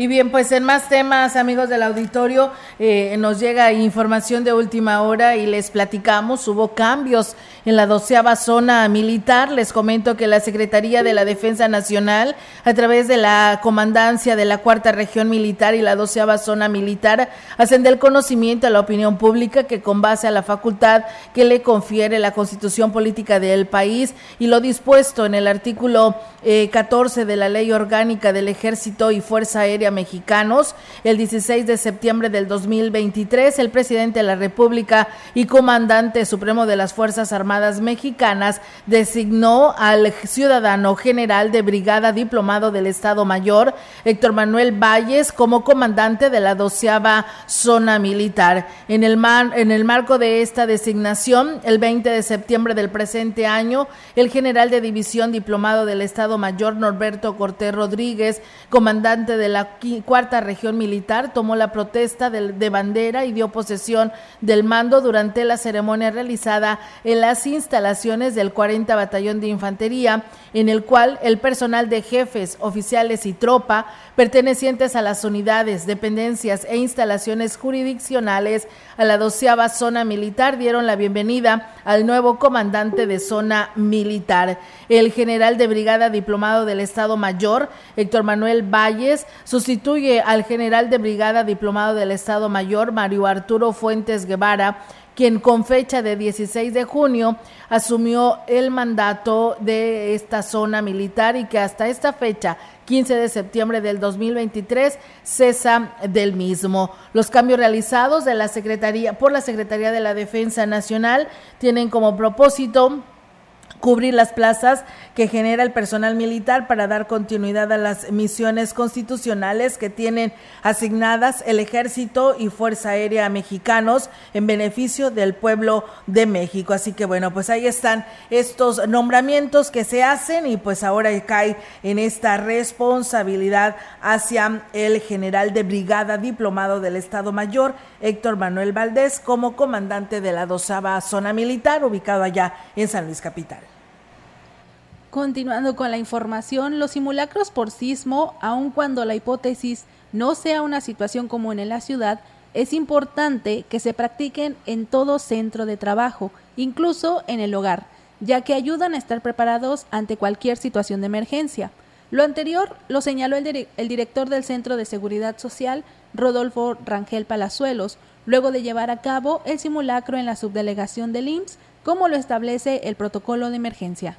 Y bien, pues en más temas, amigos del auditorio, eh, nos llega información de última hora y les platicamos, hubo cambios en la doceava zona militar. Les comento que la Secretaría de la Defensa Nacional, a través de la Comandancia de la Cuarta Región Militar y la doceava zona militar, hacen del conocimiento a la opinión pública que con base a la facultad que le confiere la Constitución Política del país y lo dispuesto en el artículo 14 eh, de la Ley Orgánica del Ejército y Fuerza Aérea Mexicanos, el 16 de septiembre del 2023, el presidente de la República y comandante supremo de las Fuerzas Armadas Mexicanas designó al ciudadano general de brigada diplomado del Estado Mayor, Héctor Manuel Valles, como comandante de la doceava zona militar. En el, en el marco de esta designación, el 20 de septiembre del presente año, el general de división diplomado del Estado Mayor, Norberto Cortés Rodríguez, comandante de la cuarta región militar, tomó la protesta de, de bandera y dio posesión del mando durante la ceremonia realizada en las instalaciones del 40 Batallón de Infantería, en el cual el personal de jefes, oficiales y tropa pertenecientes a las unidades, dependencias e instalaciones jurisdiccionales a la doceava zona militar dieron la bienvenida al nuevo comandante de zona militar. El general de brigada diplomado del Estado Mayor, Héctor Manuel Valles, sustituye al general de brigada diplomado del Estado Mayor, Mario Arturo Fuentes Guevara, quien con fecha de 16 de junio asumió el mandato de esta zona militar y que hasta esta fecha 15 de septiembre del 2023 cesa del mismo. Los cambios realizados de la Secretaría por la Secretaría de la Defensa Nacional tienen como propósito cubrir las plazas que genera el personal militar para dar continuidad a las misiones constitucionales que tienen asignadas el Ejército y Fuerza Aérea mexicanos en beneficio del pueblo de México. Así que bueno, pues ahí están estos nombramientos que se hacen y pues ahora cae en esta responsabilidad hacia el general de brigada diplomado del Estado Mayor, Héctor Manuel Valdés, como comandante de la dosava zona militar ubicado allá en San Luis Capital. Continuando con la información, los simulacros por sismo, aun cuando la hipótesis no sea una situación común en la ciudad, es importante que se practiquen en todo centro de trabajo, incluso en el hogar, ya que ayudan a estar preparados ante cualquier situación de emergencia. Lo anterior lo señaló el, director del Centro de Seguridad Social, Rodolfo Rangel Palazuelos, luego de llevar a cabo el simulacro en la subdelegación del IMSS, como lo establece el protocolo de emergencia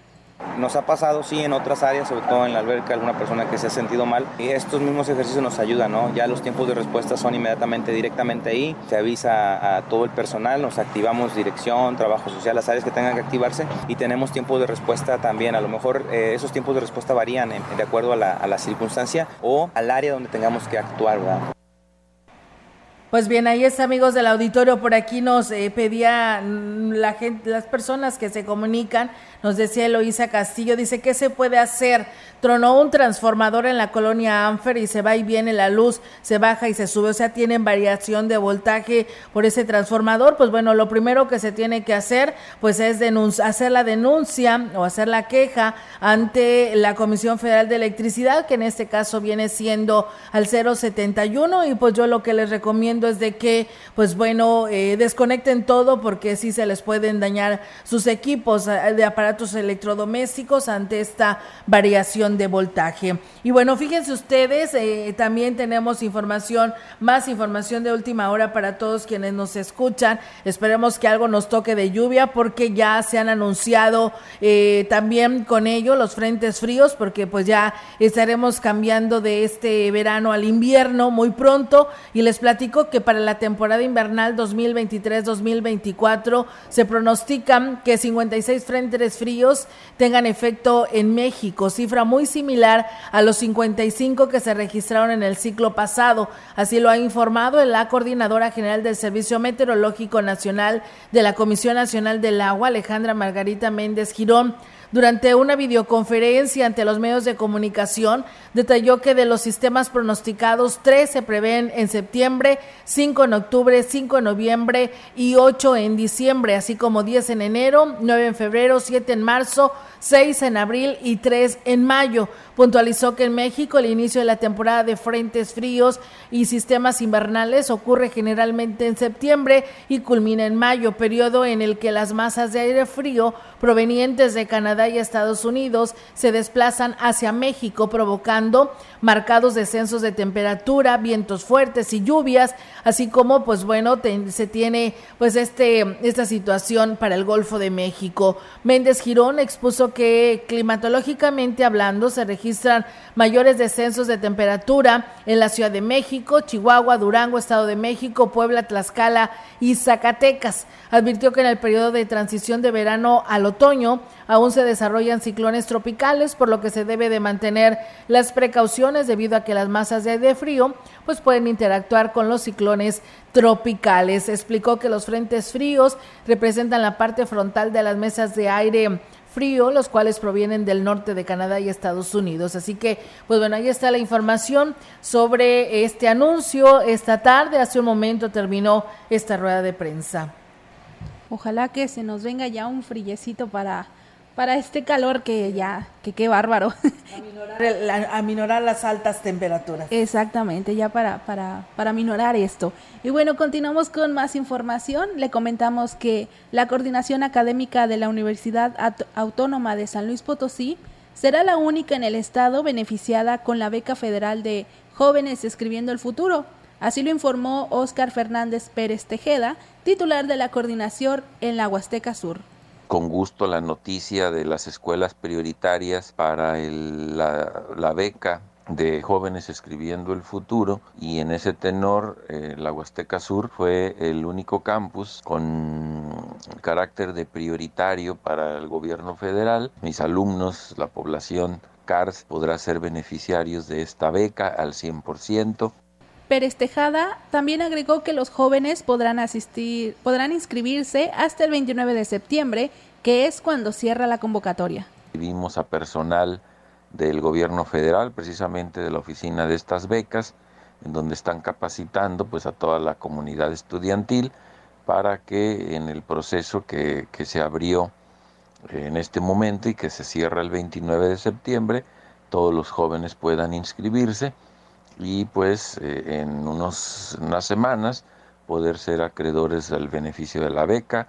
Nos ha pasado, sí, en otras áreas, sobre todo en la alberca, alguna persona que se ha sentido mal. Y estos mismos ejercicios nos ayudan, ¿no? Ya los tiempos de respuesta son inmediatamente directamente ahí. Se avisa a todo el personal, nos activamos dirección, trabajo social, las áreas que tengan que activarse y tenemos tiempos de respuesta también. A lo mejor eh, esos tiempos de respuesta varían de acuerdo a la, circunstancia o al área donde tengamos que actuar, ¿verdad? Pues bien, ahí es amigos del auditorio, por aquí nos eh, pedía la gente, las personas que se comunican, nos decía Eloísa Castillo, dice, ¿qué se puede hacer? Tronó un transformador en la colonia Anfer y se va y viene la luz, se baja y se sube, o sea, tienen variación de voltaje por ese transformador, pues bueno, lo primero que se tiene que hacer, pues es hacer la denuncia o hacer la queja ante la Comisión Federal de Electricidad, que en este caso viene siendo al 071 y pues yo lo que les recomiendo es de que, pues bueno, eh, desconecten todo porque sí se les pueden dañar sus equipos eh, de aparatos electrodomésticos ante esta variación de voltaje. Y bueno, fíjense ustedes, eh, también tenemos información, más información de última hora para todos quienes nos escuchan. Esperemos que algo nos toque de lluvia porque ya se han anunciado también con ello los frentes fríos porque pues ya estaremos cambiando de este verano al invierno muy pronto y les platico que para la temporada invernal 2023-2024 se pronostican que 56 frentes fríos tengan efecto en México, cifra muy similar a los 55 que se registraron en el ciclo pasado. Así lo ha informado la coordinadora general del Servicio Meteorológico Nacional de la Comisión Nacional del Agua, Alejandra Margarita Méndez Girón. Durante una videoconferencia ante los medios de comunicación, detalló que de los sistemas pronosticados, tres se prevén en septiembre, cinco en octubre, cinco en noviembre y ocho en diciembre, así como diez en enero, nueve en febrero, siete en marzo, seis en abril y tres en mayo. Puntualizó que en México el inicio de la temporada de frentes fríos y sistemas invernales ocurre generalmente en septiembre y culmina en mayo, periodo en el que las masas de aire frío provenientes de Canadá y Estados Unidos se desplazan hacia México, provocando marcados descensos de temperatura, vientos fuertes y lluvias, así como pues bueno, se tiene pues este esta situación para el Golfo de México. Méndez Girón expuso que climatológicamente hablando se registran mayores descensos de temperatura en la Ciudad de México, Chihuahua, Durango, Estado de México, Puebla, Tlaxcala y Zacatecas. Advirtió que en el periodo de transición de verano al otoño aún se desarrollan ciclones tropicales, por lo que se debe de mantener las precauciones debido a que las masas de aire frío pues pueden interactuar con los ciclones tropicales. Explicó que los frentes fríos representan la parte frontal de las mesas de aire frío, los cuales provienen del norte de Canadá y Estados Unidos. Así que, pues bueno, ahí está la información sobre este anuncio. Esta tarde, hace un momento, terminó esta rueda de prensa. Ojalá que se nos venga ya un frillecito para para este calor que ya, que qué bárbaro. Aminorar, las altas temperaturas. Exactamente, ya para, para, para aminorar esto. Y bueno, continuamos con más información. Le comentamos que la Coordinación Académica de la Universidad Autónoma de San Luis Potosí será la única en el estado beneficiada con la beca federal de Jóvenes Escribiendo el Futuro. Así lo informó Óscar Fernández Pérez Tejeda, titular de la coordinación en la Huasteca Sur con gusto la noticia de las escuelas prioritarias para la, beca de jóvenes escribiendo el futuro y en ese tenor eh, la Huasteca Sur fue el único campus con carácter de prioritario para el gobierno federal. Mis alumnos, la población CARS podrá ser beneficiarios de esta beca al 100%. Pérez Tejada también agregó que los jóvenes podrán asistir, podrán inscribirse hasta el 29 de septiembre, que es cuando cierra la convocatoria. Vimos a personal del gobierno federal, precisamente de la oficina de estas becas, en donde están capacitando pues a toda la comunidad estudiantil para que en el proceso que, que se abrió en este momento y que se cierra el 29 de septiembre, todos los jóvenes puedan inscribirse y pues eh, en unos, unas semanas poder ser acreedores al beneficio de la beca.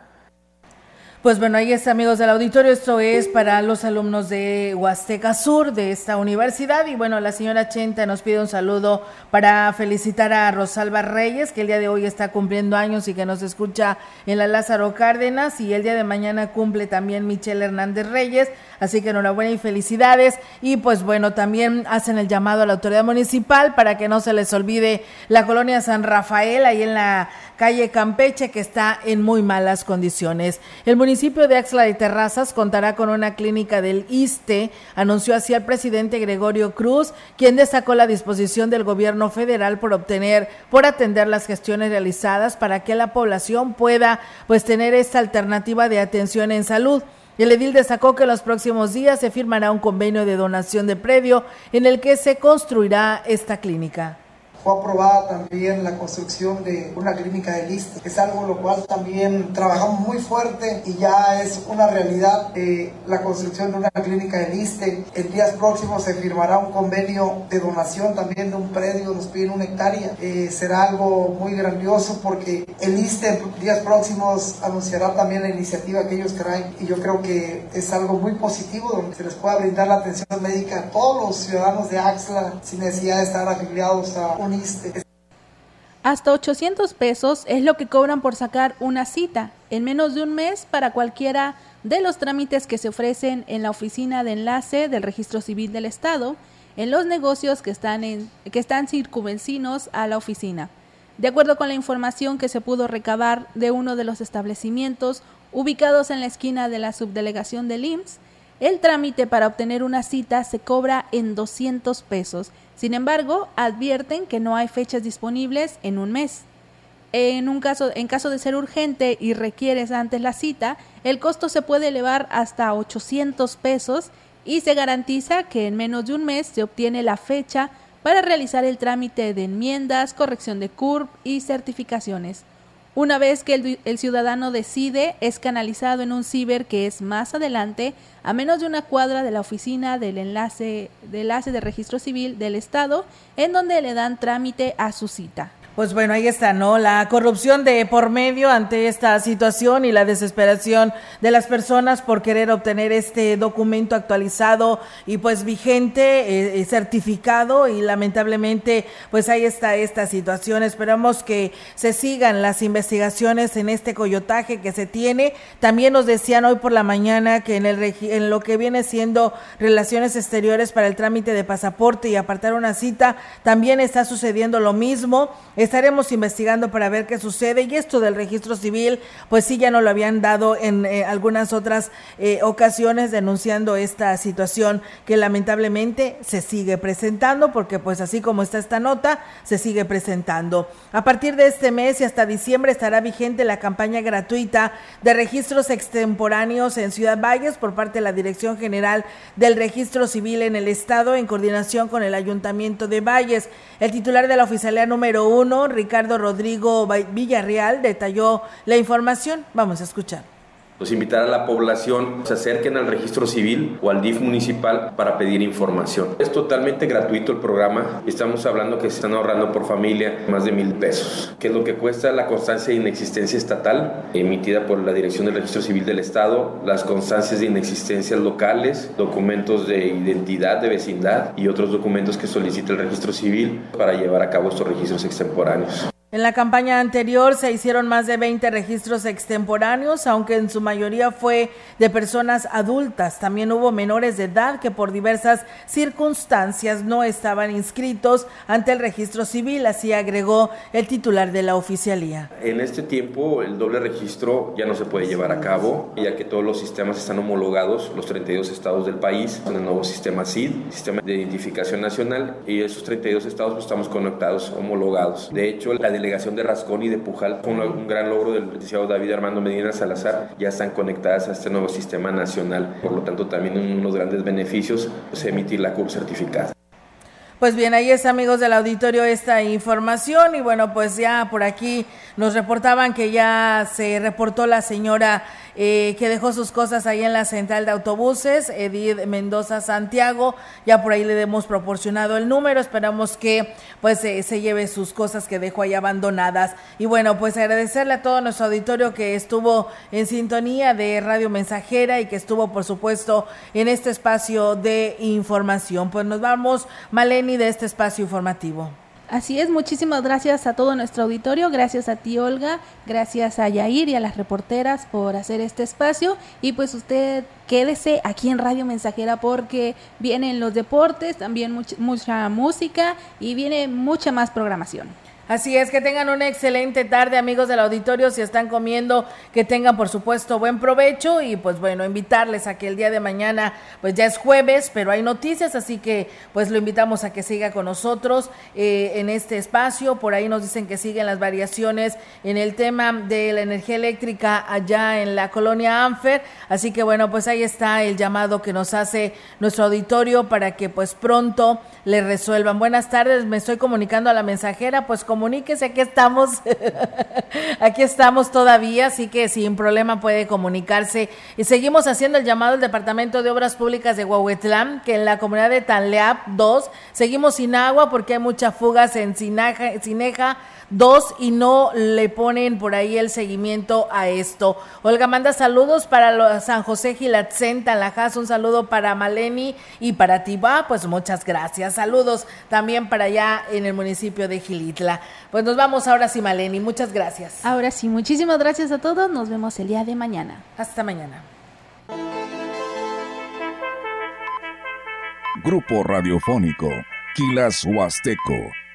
Pues bueno, ahí está, amigos del auditorio. Esto es para los alumnos de Huasteca Sur, de esta universidad. Y bueno, la señora Chenta nos pide un saludo para felicitar a Rosalba Reyes, que el día de hoy está cumpliendo años y que nos escucha en la Lázaro Cárdenas. Y el día de mañana cumple también Michelle Hernández Reyes. Así que enhorabuena y felicidades. Y pues bueno, también hacen el llamado a la autoridad municipal para que no se les olvide la colonia San Rafael, ahí en la calle Campeche, que está en muy malas condiciones. El municipio de Axla de Terrazas contará con una clínica del ISTE, anunció así el presidente Gregorio Cruz, quien destacó la disposición del gobierno federal por obtener, por atender las gestiones realizadas para que la población pueda pues tener esta alternativa de atención en salud. El edil destacó que en los próximos días se firmará un convenio de donación de predio en el que se construirá esta clínica. Fue aprobada también la construcción de una clínica de lista, es algo lo cual también trabajamos muy fuerte y ya es una realidad eh, la construcción de una clínica de liste. En días próximos se firmará un convenio de donación también de un predio, nos piden una hectárea. Eh, será algo muy grandioso porque el liste en días próximos anunciará también la iniciativa que ellos traen y yo creo que es algo muy positivo donde se les pueda brindar la atención médica a todos los ciudadanos de Axla sin necesidad de estar afiliados a un hasta 800 pesos es lo que cobran por sacar una cita en menos de un mes para cualquiera de los trámites que se ofrecen en la oficina de enlace del Registro Civil del Estado, en los negocios que están, que están circunvencinos a la oficina. De acuerdo con la información que se pudo recabar de uno de los establecimientos ubicados en la esquina de la subdelegación del IMSS, el trámite para obtener una cita se cobra en 200 pesos sin embargo, advierten que no hay fechas disponibles en un mes. En, un caso, en caso de ser urgente y requieres antes la cita, el costo se puede elevar hasta 800 pesos y se garantiza que en menos de un mes se obtiene la fecha para realizar el trámite de enmiendas, corrección de CURP y certificaciones. Una vez que el, ciudadano decide, es canalizado en un ciber que es más adelante, a menos de una cuadra de la oficina del enlace, de enlace de registro civil del Estado, en donde le dan trámite a su cita. Pues bueno, ahí está, ¿no? La corrupción de por medio ante esta situación y la desesperación de las personas por querer obtener este documento actualizado y pues vigente, eh, certificado y lamentablemente pues ahí está esta situación. Esperamos que se sigan las investigaciones en este coyotaje que se tiene. También nos decían hoy por la mañana que en, el, en lo que viene siendo relaciones exteriores para el trámite de pasaporte y apartar una cita, también está sucediendo lo mismo Estaremos investigando para ver qué sucede y esto del registro civil, pues sí, ya no lo habían dado en eh, algunas otras eh, ocasiones denunciando esta situación que lamentablemente se sigue presentando porque pues así como está esta nota, se sigue presentando. A partir de este mes y hasta diciembre estará vigente la campaña gratuita de registros extemporáneos en Ciudad Valles por parte de la Dirección General del Registro Civil en el Estado en coordinación con el Ayuntamiento de Valles. El titular de la oficialía número uno Ricardo Rodrigo Villarreal, detalló la información. Vamos a escuchar pues invitar a la población se acerquen al registro civil o al DIF municipal para pedir información. Es totalmente gratuito el programa. Estamos hablando que se están ahorrando por familia más de mil pesos, que es lo que cuesta la constancia de inexistencia estatal emitida por la Dirección del Registro Civil del Estado, las constancias de inexistencia locales, documentos de identidad de vecindad y otros documentos que solicita el registro civil para llevar a cabo estos registros extemporáneos. En la campaña anterior se hicieron más de 20 registros extemporáneos, aunque en su mayoría fue de personas adultas. También hubo menores de edad que por diversas circunstancias no estaban inscritos ante el registro civil, así agregó el titular de la oficialía. En este tiempo el doble registro ya no se puede llevar a cabo, ya que todos los sistemas están homologados, los 32 estados del país, con el nuevo sistema CID, Sistema de Identificación Nacional, y esos 32 estados pues, estamos conectados, homologados. De hecho, la delegación de Rascón y de Pujal, con un gran logro del licenciado David Armando Medina Salazar, ya están conectadas a este nuevo sistema nacional. Por lo tanto, también unos grandes beneficios es emitir la CURP certificada. Pues bien, ahí es amigos del auditorio esta información y bueno, pues ya por aquí nos reportaban que ya se reportó la señora eh, que dejó sus cosas ahí en la central de autobuses, Edith Mendoza Santiago, ya por ahí le hemos proporcionado el número, esperamos que pues eh, se lleve sus cosas que dejó ahí abandonadas. Y bueno, pues agradecerle a todo nuestro auditorio que estuvo en sintonía de Radio Mensajera y que estuvo por supuesto en este espacio de información. Pues nos vamos, Maleni, de este espacio informativo. Así es, muchísimas gracias a todo nuestro auditorio, gracias a ti Olga, gracias a Yair y a las reporteras por hacer este espacio y pues usted quédese aquí en Radio Mensajera porque vienen los deportes, también mucha música y viene mucha más programación. Así es, que tengan una excelente tarde, amigos del auditorio. Si están comiendo, que tengan, por supuesto, buen provecho. Y pues bueno, invitarles a que el día de mañana, pues ya es jueves, pero hay noticias, así que pues lo invitamos a que siga con nosotros eh, en este espacio. Por ahí nos dicen que siguen las variaciones en el tema de la energía eléctrica allá en la colonia Anfer. Así que bueno, pues ahí está el llamado que nos hace nuestro auditorio para que pues pronto le resuelvan. Buenas tardes, me estoy comunicando a la mensajera, pues comuníquese, aquí estamos, aquí estamos todavía, así que sin problema puede comunicarse. Y seguimos haciendo el llamado al Departamento de Obras Públicas de Huahuetlán, que en la comunidad de Tanleap 2 seguimos sin agua porque hay muchas fugas en Sinaja, Cineja dos y no le ponen por ahí el seguimiento a esto. Olga manda saludos para San José Gilatzen, Talajas, un saludo para Maleni y para Tiba, pues muchas gracias. Saludos también para allá en el municipio de Gilitla. Pues nos vamos ahora sí, Maleni, muchas gracias. Ahora sí, muchísimas gracias a todos, nos vemos el día de mañana. Hasta mañana. Grupo Radiofónico, Quilas Huasteco